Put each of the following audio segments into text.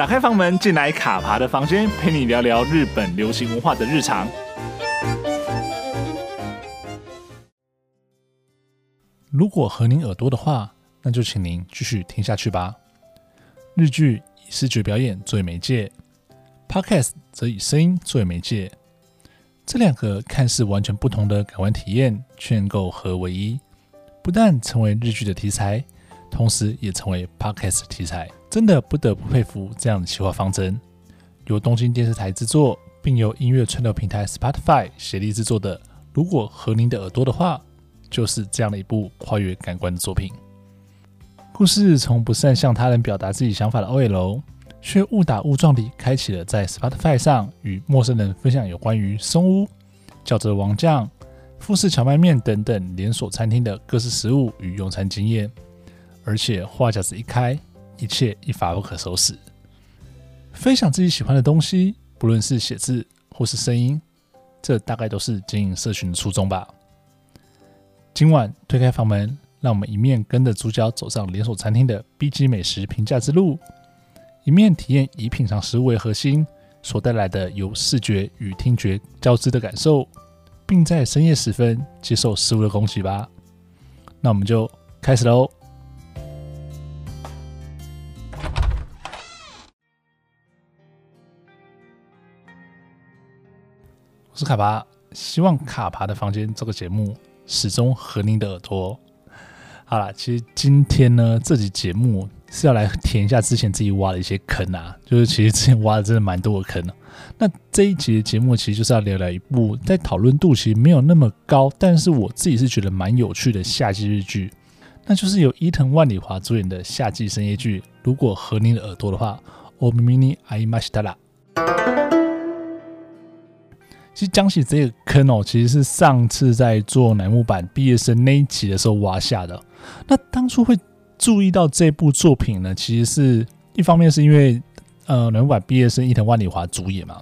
打开房门，进来卡爬的房间，陪你聊聊日本流行文化的日常。如果合您耳朵的话，那就请您继续听下去吧。日剧以视觉表演作为媒介，Podcast 则以声音作为媒介，这两个看似完全不同的感官体验，却能够合为一，不但成为日剧的题材，同时也成为 Podcast 题材。真的不得不佩服这样的企划方针。由东京电视台制作，并由音乐串流平台 Spotify 协力制作的，如果和您的耳朵的话，就是这样的一部跨越感官的作品。故事从不善向他人表达自己想法的 OL，却误打误撞地开启了在 Spotify 上与陌生人分享有关于松屋、角泽王酱、富士蕎麦面等等连锁餐厅的各式食物与用餐经验。而且话匣子一开，一切一发不可收拾。分享自己喜欢的东西，不论是写字或是声音，这大概都是经营社群的初衷吧。今晚推开房门。让我们一面跟着主角走上连锁餐厅的 B 级美食评价之路，一面体验以品尝食物为核心所带来的由视觉与听觉交织的感受，并在深夜时分接受食物的攻击吧。那我们就开始喽！是卡爬，希望卡爬的房间这个节目始终合您的耳朵。好了，其实今天呢，这集节目是要来填一下之前自己挖的一些坑啊，就是其实之前挖的真的蛮多的坑啊。那这一集的节目其实就是要聊聊一部在讨论度其实没有那么高，但是我自己是觉得蛮有趣的夏季日剧，那就是由伊藤万里华主演的夏季深夜剧。如果合您的耳朵的话，お耳に合いましたら。 其实讲起这个坑哦，其实是上次在做乃木坂毕业生那一集的时候挖下的。那当初会注意到这部作品呢，其实是一方面是因为呃乃木坂毕业生伊藤万里华主演嘛。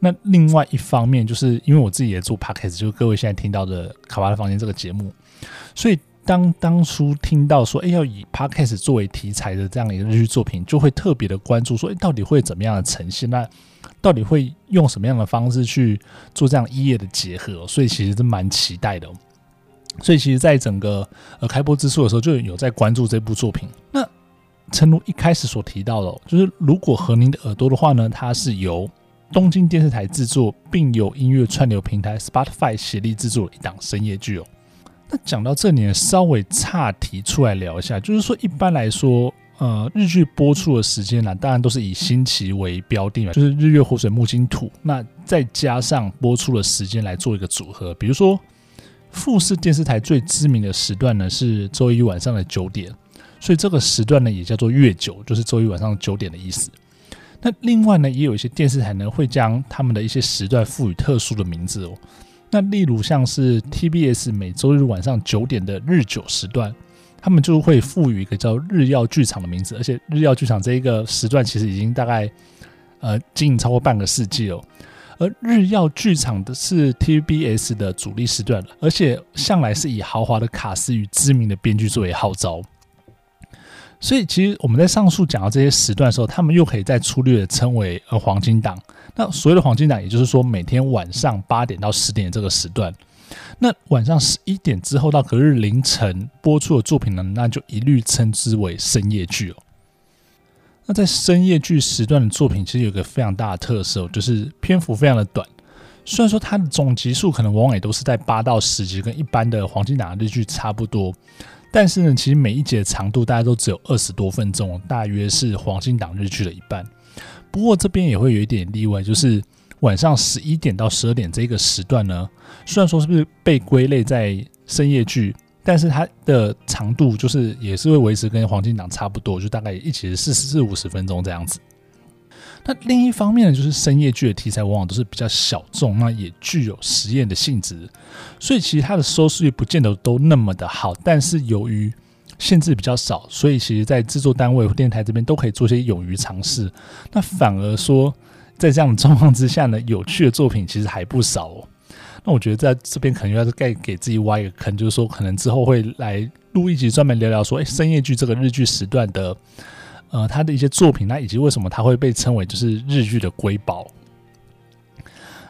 那另外一方面就是因为我自己也做 podcast，就是各位现在听到的卡巴的房间这个节目，所以当当初听到说哎要以 podcast 作为题材的这样一个日剧作品，就会特别的关注说哎到底会怎么样的呈现那。到底会用什么样的方式去做这样一页的结合？所以其实是蛮期待的。所以其实，在整个呃开播之初的时候，就有在关注这部作品。那诚如一开始所提到的，就是如果和您的耳朵的话呢，它是由东京电视台制作，并由音乐串流平台 Spotify 协力制作的一档深夜剧哦。那讲到这里，稍微岔题出来聊一下，就是说一般来说。呃，日剧播出的时间呢，当然都是以星期为标定嘛，就是日月火水木金土，那再加上播出的时间来做一个组合。比如说，富士电视台最知名的时段呢是周一晚上的九点，所以这个时段呢也叫做月九，就是周一晚上九点的意思。那另外呢，也有一些电视台呢会将他们的一些时段赋予特殊的名字哦。那例如像是 TBS 每周日晚上九点的日九时段。他们就会赋予一个叫日曜剧场的名字，而且日曜剧场这一个时段其实已经大概呃经营超过半个世纪了。而日曜剧场的是 TBS 的主力时段了，而且向来是以豪华的卡司与知名的编剧作为号召。所以其实我们在上述讲到这些时段的时候，他们又可以再粗略的称为呃黄金档。那所谓的黄金档，也就是说每天晚上八点到十点这个时段。那晚上十一点之后到隔日凌晨播出的作品呢，那就一律称之为深夜剧哦。那在深夜剧时段的作品，其实有个非常大的特色，就是篇幅非常的短。虽然说它的总集数可能往往也都是在八到十集，跟一般的黄金档日剧差不多，但是呢，其实每一节的长度大概都只有二十多分钟，大约是黄金档日剧的一半。不过这边也会有一点例外，就是。晚上十一点到十二点这个时段呢，虽然说是不是被归类在深夜剧，但是它的长度就是也是会维持跟黄金档差不多，就大概一起是四十四五十分钟这样子。那另一方面呢，就是深夜剧的题材往往都是比较小众，那也具有实验的性质，所以其实它的收视率不见得都那么的好。但是由于限制比较少，所以其实在制作单位或电台这边都可以做些勇于尝试。那反而说。在这样的状况之下呢，有趣的作品其实还不少哦。那我觉得在这边可能要是该给自己挖一个坑，就是说可能之后会来录一集专门聊聊说，哎，深夜剧这个日剧时段的呃他的一些作品，那以及为什么他会被称为就是日剧的瑰宝。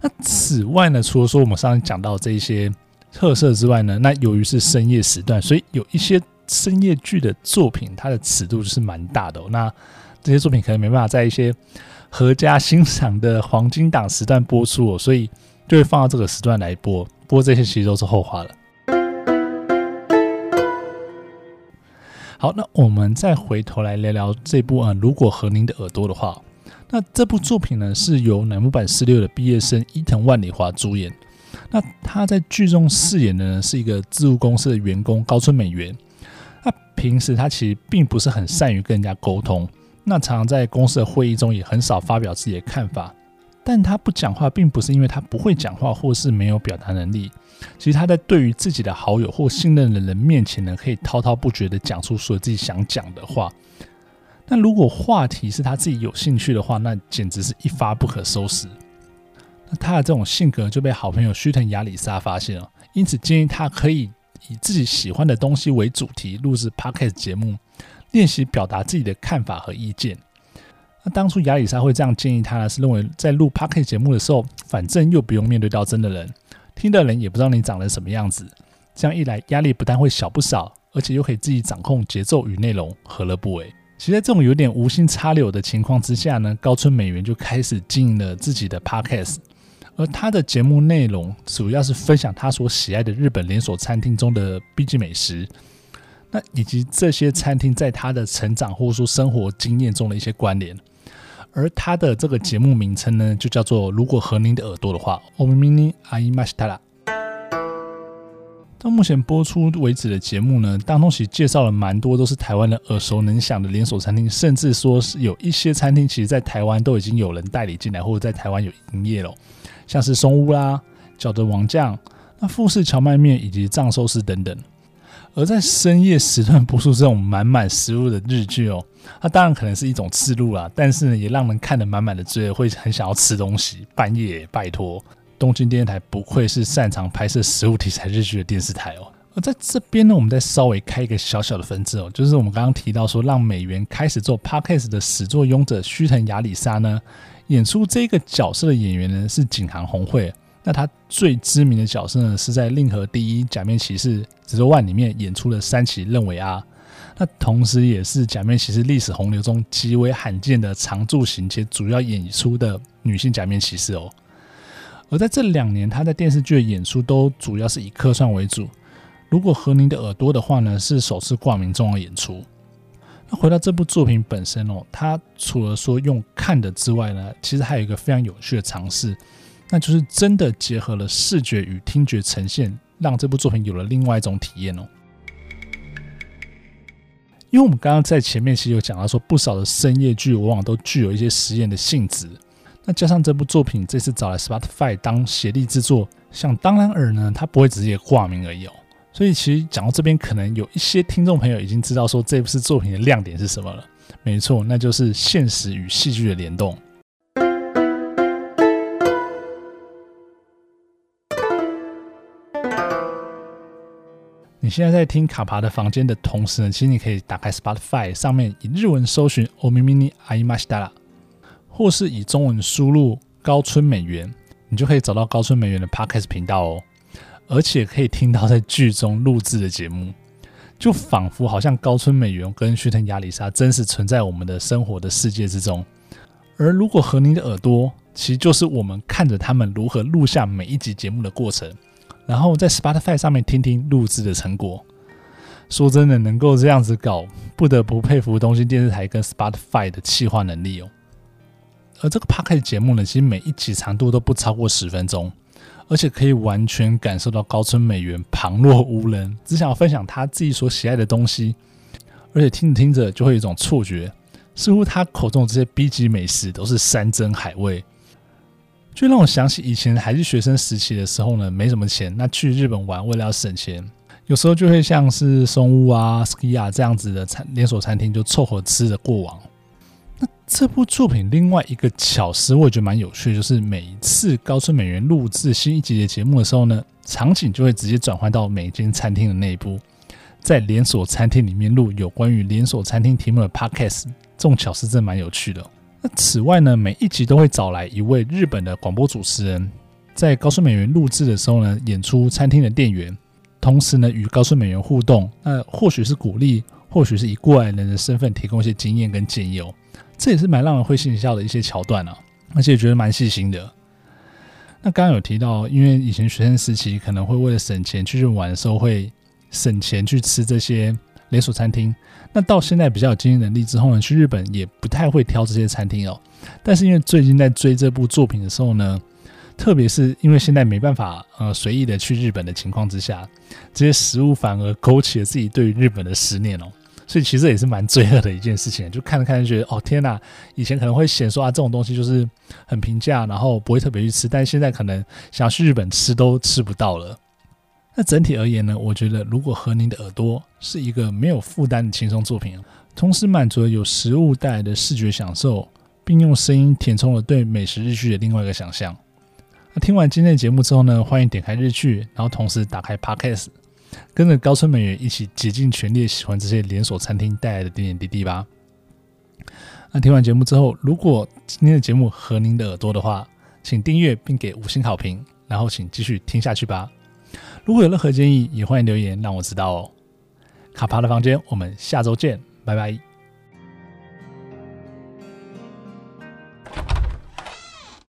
那此外呢，除了说我们上次讲到这一些特色之外呢，那由于是深夜时段，所以有一些深夜剧的作品，它的尺度就是蛮大的哦。那这些作品可能没办法在一些合家欣赏的黄金档时段播出哦，所以就会放到这个时段来播。不过这些其实都是后话了。好，那我们再回头来聊聊这部啊，如果和您的耳朵的话。那这部作品呢，是由乃木坂四六的毕业生伊藤万里华主演。那他在剧中饰演的呢，是一个置物公司的员工高村美元。那平时他其实并不是很善于跟人家沟通，那常常在公司的会议中也很少发表自己的看法。但他不讲话，并不是因为他不会讲话，或是没有表达能力。其实他在对于自己的好友或信任的人面前呢，可以滔滔不绝地讲出所有自己想讲的话。那如果话题是他自己有兴趣的话，那简直是一发不可收拾。那他的这种性格就被好朋友须藤亚里沙发现了，因此建议他可以以自己喜欢的东西为主题录制 Podcast 节目，练习表达自己的看法和意见。当初亚里沙会这样建议他呢，是认为在录 Podcast 节目的时候，反正又不用面对到真的人，听的人也不知道你长得什么样子，这样一来压力不但会小不少，而且又可以自己掌控节奏与内容，何乐不为？其实，在这种有点无心插柳的情况之下呢，高村美元就开始经营了自己的 podcast，而他的节目内容主要是分享他所喜爱的日本连锁餐厅中的 B 级美食，那以及这些餐厅在他的成长或者说生活经验中的一些关联。而他的这个节目名称呢，就叫做“如果和您的耳朵的话”。お耳に合いましたら。到目前播出为止的节目呢，当中其实介绍了蛮多都是台湾的耳熟能详的连锁餐厅，甚至说是有一些餐厅其实在台湾都已经有人代理进来，或者在台湾有营业了，像是松屋啦、角德王酱、那富士蕎麦面以及藏寿司等等。 而在深夜时段播出这种满满食物的日剧哦，它当然可能是一种刺激啦，但是呢，也让人看得满满的罪恶，会很想要吃东西。半夜拜托。东京电视台不愧是擅长拍摄食物题材日剧的电视台哦。而在这边呢，我们再稍微开一个小小的分支哦，就是我们刚刚提到说，让美元开始做 podcast 的始作俑者须藤亚里沙呢，演出这个角色的演员呢是井上红会。那他最知名的角色呢，是在《令和第一假面骑士 Zero One》里面演出的三崎任为阿。那同时也是假面骑士历史洪流中极为罕见的常驻型且主要演出的女性假面骑士哦。而在这两年，他在电视剧的演出都主要是以客串为主。如果和您的耳朵的话呢，是首次挂名重要演出。那回到这部作品本身哦，它除了说用看的之外呢，其实还有一个非常有趣的尝试，那就是真的结合了视觉与听觉呈现，让这部作品有了另外一种体验哦。因为我们刚刚在前面其实有讲到说，不少的深夜剧往往都具有一些实验的性质。那加上这部作品这次找来 Spotify 当协力制作，想当然尔呢，它不会直接挂名而已哦。所以其实讲到这边，可能有一些听众朋友已经知道说这部作品的亮点是什么了。没错，那就是现实与戏剧的联动。你现在在听卡爬的房间的同时呢，其实你可以打开 Spotify 上面以日文搜寻お耳に合いましたら。或是以中文输入高村美元，你就可以找到高村美元的 Podcast 频道哦，而且可以听到在剧中录制的节目，就仿佛好像高村美元跟须藤亚里沙真实存在我们的生活的世界之中。而如果和您的耳朵，其实就是我们看着他们如何录下每一集节目的过程， 然后在 Spotify 上面听听录制的成果。说真的，能够这样子搞，不得不佩服东京电视台跟 Spotify 的企划能力哦。而这个 Podcast 节目呢，其实每一集长度都不超过十分钟，而且可以完全感受到高村美元旁若无人，只想要分享他自己所喜爱的东西，而且听着听着就会有一种错觉，似乎他口中的这些 B 级美食都是山珍海味，就让我想起以前还是学生时期的时候呢，没什么钱，那去日本玩为了要省钱，有时候就会像是松屋啊、Skiya 这样子的餐连锁餐厅就凑合吃的过往。那这部作品另外一个巧思，我也觉得蛮有趣，就是每一次高村美元录制新一集的节目的时候呢，场景就会直接转换到每一间餐厅的内部，在连锁餐厅里面录有关于连锁餐厅题目的 podcast，这种巧思真蛮有趣的。那此外呢，每一集都会找来一位日本的广播主持人，在高村美缘录制的时候呢，演出餐厅的店员，同时呢与高村美缘互动。那或许是鼓励，或许是以过来人的身份提供一些经验跟建议哦。这也是蛮让人会心一笑的一些桥段啊，而且觉得蛮细心的。那刚刚有提到，因为以前学生时期可能会为了省钱，去玩的时候会省钱去吃这些连锁餐厅。那到现在比较有经济能力之后呢，去日本也不太会挑这些餐厅哦。但是因为最近在追这部作品的时候呢，特别是因为现在没办法呃随意的去日本的情况之下，这些食物反而勾起了自己对于日本的思念哦。所以其实也是蛮罪恶的一件事情，就看着看着觉得哦天哪，以前可能会嫌说啊这种东西就是很平价，然后不会特别去吃，但现在可能想要去日本吃都吃不到了。那整体而言呢，我觉得如果和您的耳朵是一个没有负担的轻松作品，同时满足了有食物带来的视觉享受，并用声音填充了对美食日剧的另外一个想象。那听完今天的节目之后呢，欢迎点开日剧，然后同时打开 Podcast。跟着高村美缘一起竭尽全力喜欢这些连锁餐厅带来的点点滴滴吧。那听完节目之后，如果今天的节目合您的耳朵的话，请订阅并给五星好评，然后请继续听下去吧。如果有任何建议，也欢迎留言让我知道哦。卡帕的房间，我们下周见，拜拜。